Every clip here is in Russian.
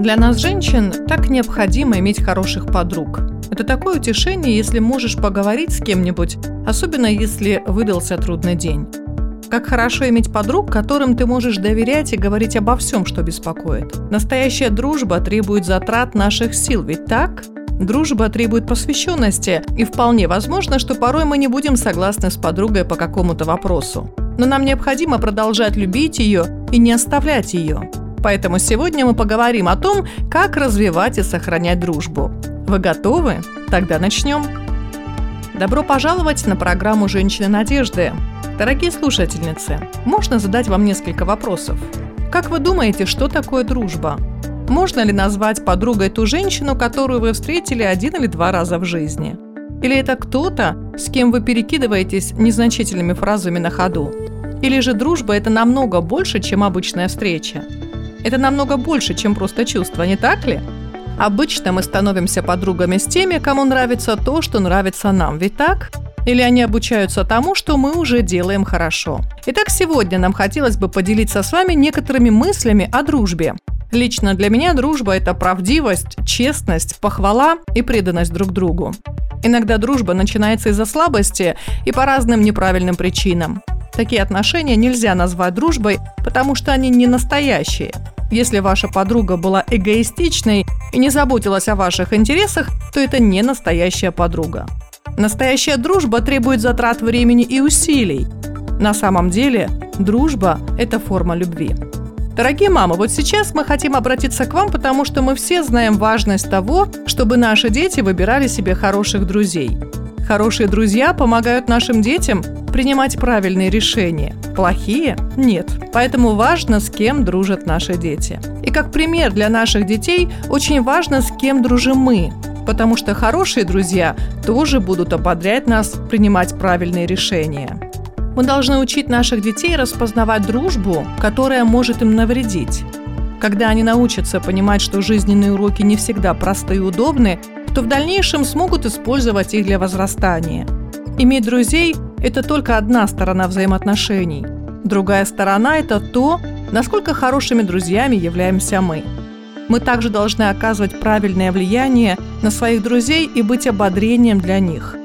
Для нас, женщин, так необходимо иметь хороших подруг. Это такое утешение, если можешь поговорить с кем-нибудь, особенно если выдался трудный день. Как хорошо иметь подруг, которым ты можешь доверять и говорить обо всем, что беспокоит. Настоящая дружба требует затрат наших сил, ведь так? Дружба требует посвященности, и вполне возможно, что порой мы не будем согласны с подругой по какому-то вопросу. Но нам необходимо продолжать любить ее и не оставлять ее. Поэтому сегодня мы поговорим о том, как развивать и сохранять дружбу. Вы готовы? Тогда начнем. Добро пожаловать на программу «Женщины надежды». Дорогие слушательницы, можно задать вам несколько вопросов. Как вы думаете, что такое дружба? Можно ли назвать подругой ту женщину, которую вы встретили один или два раза в жизни? Или это кто-то, с кем вы перекидываетесь незначительными фразами на ходу? Или же дружба – это намного больше, чем обычная встреча? Это намного больше, чем просто чувство, не так ли? Обычно мы становимся подругами с теми, кому нравится то, что нравится нам, ведь так? Или они обучаются тому, что мы уже делаем хорошо. Итак, сегодня нам хотелось бы поделиться с вами некоторыми мыслями о дружбе. Лично для меня дружба – это правдивость, честность, похвала и преданность друг другу. Иногда дружба начинается из-за слабости и по разным неправильным причинам. Такие отношения нельзя назвать дружбой, потому что они не настоящие. Если ваша подруга была эгоистичной и не заботилась о ваших интересах, то это не настоящая подруга. Настоящая дружба требует затрат времени и усилий. На самом деле, дружба – это форма любви. Дорогие мамы, вот сейчас мы хотим обратиться к вам, потому что мы все знаем важность того, чтобы наши дети выбирали себе хороших друзей. Хорошие друзья помогают нашим детям принимать правильные решения. Плохие – нет. Поэтому важно, с кем дружат наши дети. И как пример для наших детей очень важно, с кем дружим мы. Потому что хорошие друзья тоже будут ободрять нас принимать правильные решения. Мы должны учить наших детей распознавать дружбу, которая может им навредить. Когда они научатся понимать, что жизненные уроки не всегда просты и удобны, то в дальнейшем смогут использовать их для возрастания. Иметь друзей – это только одна сторона взаимоотношений. Другая сторона – это то, насколько хорошими друзьями являемся мы. Мы также должны оказывать правильное влияние на своих друзей и быть ободрением для них.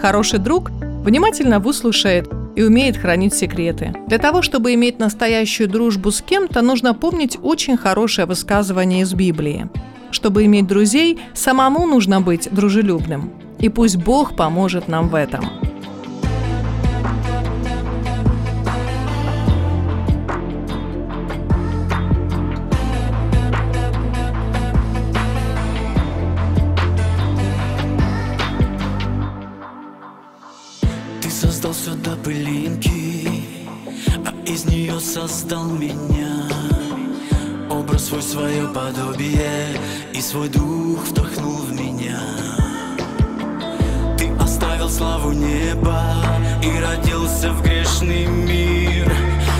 Хороший друг внимательно выслушает и умеет хранить секреты. Для того, чтобы иметь настоящую дружбу с кем-то, нужно помнить очень хорошее высказывание из Библии. Чтобы иметь друзей, самому нужно быть дружелюбным. И пусть Бог поможет нам в этом. До пылинки, а из нее создал меня свой, свое подобие И свой дух вдохнул в меня. Ты оставил славу неба И родился в грешный мир.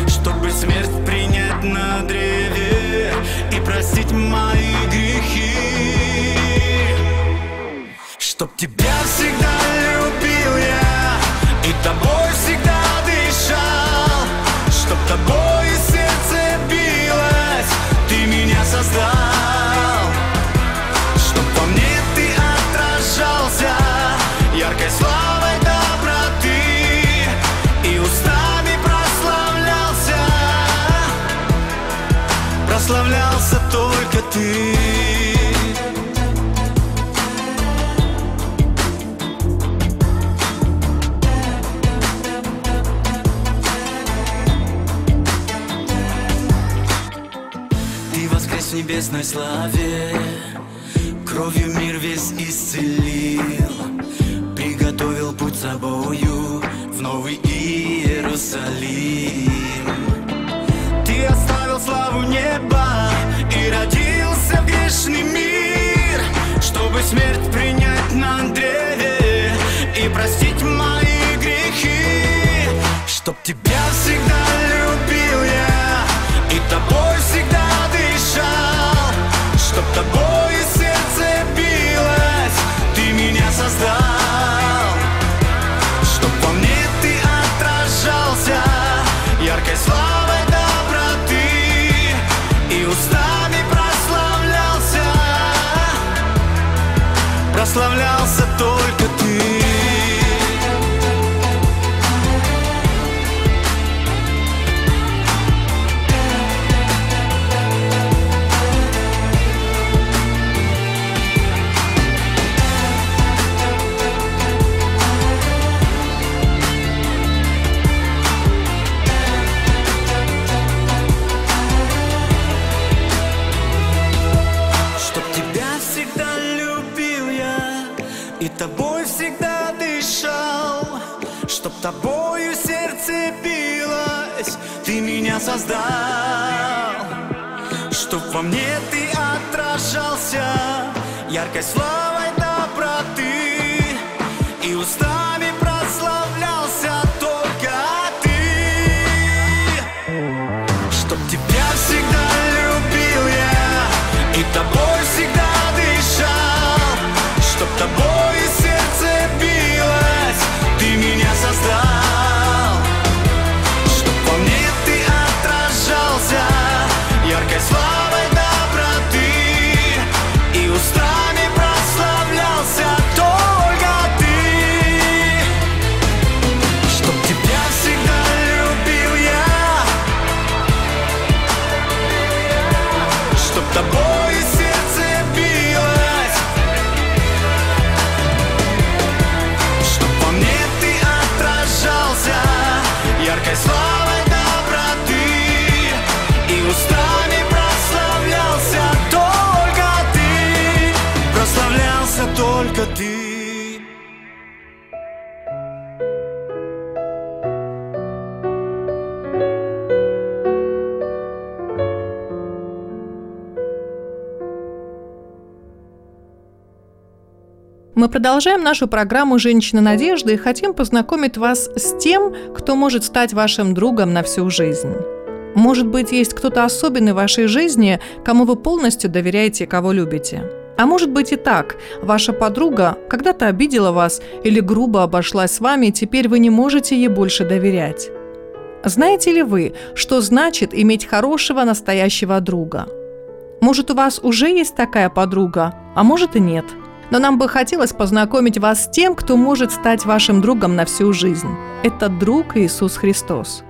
Чтобы смерть принять на древе И простить мои грехи. Чтоб тебя всегда небесной славе. Кровью мир весь исцелил Приготовил путь собою В новый Иерусалим. Ты оставил славу неба И родился в грешный мир Чтобы смерть принять на древе И простить мои грехи Чтоб тебя Прославлялся только ты тобою сердце билось Ты меня создал. Чтоб во мне ты отражался Яркой славой доброты И устами Мы продолжаем нашу программу «Женщина надежды» и хотим познакомить вас с тем, кто может стать вашим другом на всю жизнь. Может быть, есть кто-то особенный в вашей жизни, кому вы полностью доверяете и кого любите. А может быть и так. Ваша подруга когда-то обидела вас или грубо обошлась с вами, и теперь вы не можете ей больше доверять. Знаете ли вы, что значит иметь хорошего настоящего друга? Может, у вас уже есть такая подруга, а может и нет. Но нам бы хотелось познакомить вас с тем, кто может стать вашим другом на всю жизнь. Это друг Иисус Христос.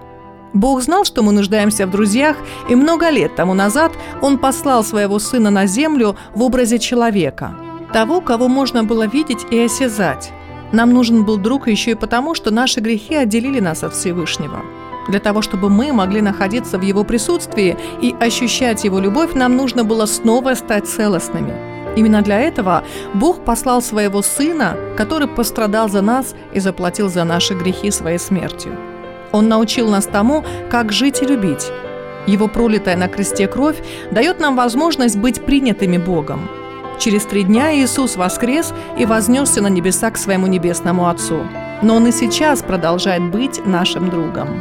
Бог знал, что мы нуждаемся в друзьях, и много лет тому назад Он послал своего Сына на землю в образе человека, того, кого можно было видеть и осязать. Нам нужен был друг еще и потому, что наши грехи отделили нас от Всевышнего. Для того, чтобы мы могли находиться в Его присутствии и ощущать Его любовь, нам нужно было снова стать целостными. Именно для этого Бог послал своего Сына, который пострадал за нас и заплатил за наши грехи своей смертью. Он научил нас тому, как жить и любить. Его пролитая на кресте кровь дает нам возможность быть принятыми Богом. Через три дня Иисус воскрес и вознесся на небеса к своему небесному Отцу. Но Он и сейчас продолжает быть нашим другом.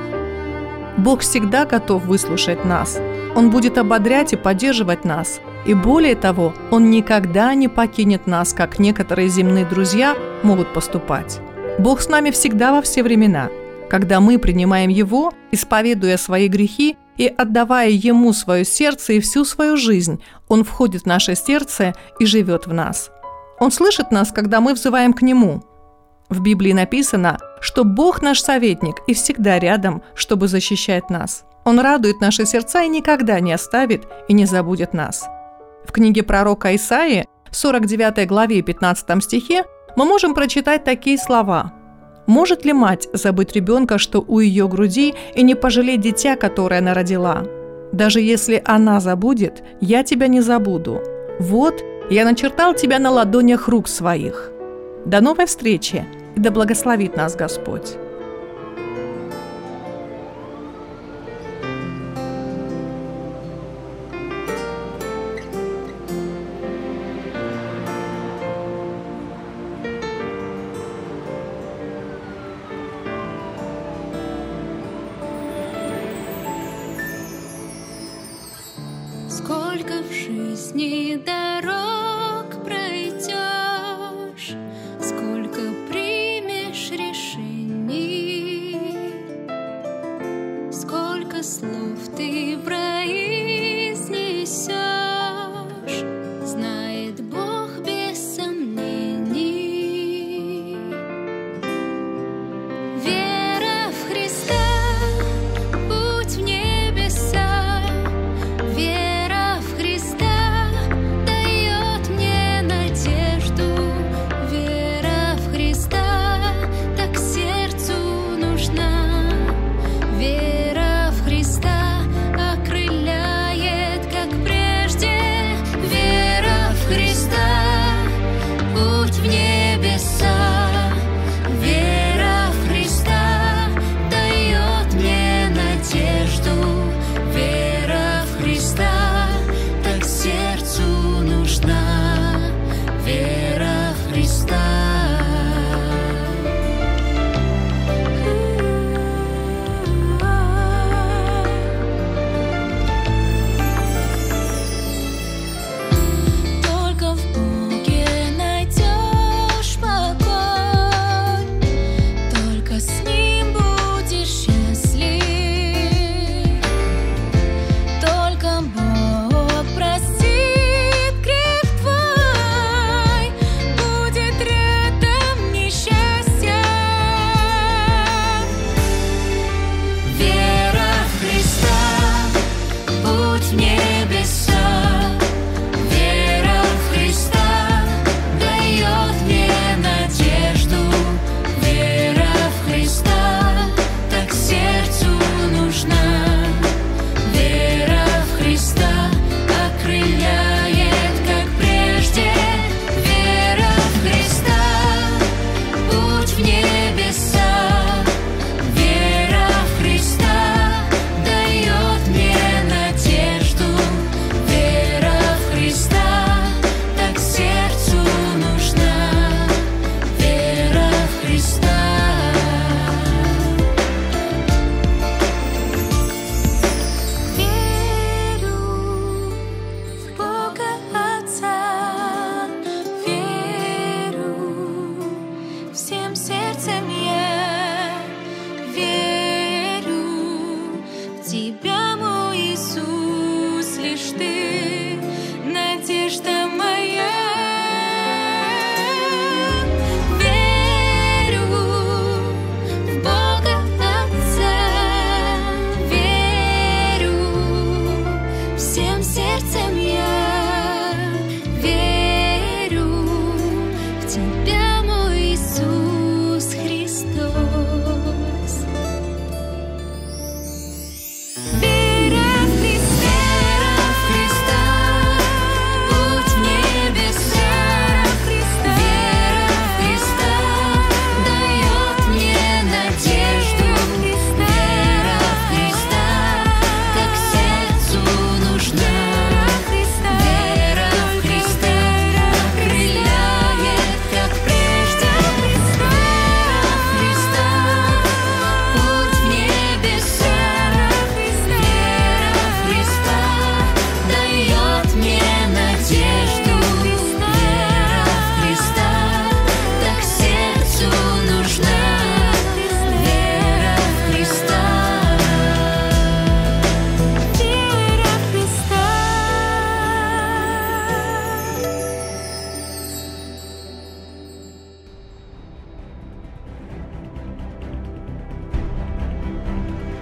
Бог всегда готов выслушать нас. Он будет ободрять и поддерживать нас. И более того, Он никогда не покинет нас, как некоторые земные друзья могут поступать. Бог с нами всегда во все времена. Когда мы принимаем Его, исповедуя свои грехи и отдавая Ему свое сердце и всю свою жизнь, Он входит в наше сердце и живет в нас. Он слышит нас, когда мы взываем к Нему. В Библии написано, что Бог наш советник и всегда рядом, чтобы защищать нас. Он радует наши сердца и никогда не оставит и не забудет нас. В книге пророка Исаии, 49 главе 15 стихе, мы можем прочитать такие слова. «Может ли мать забыть ребенка, что у ее груди, и не пожалеть дитя, которое она родила? Даже если она забудет, я тебя не забуду. Вот, я начертал тебя на ладонях рук своих». До новой встречи, и да благословит нас Господь. Сколько в жизни дорог.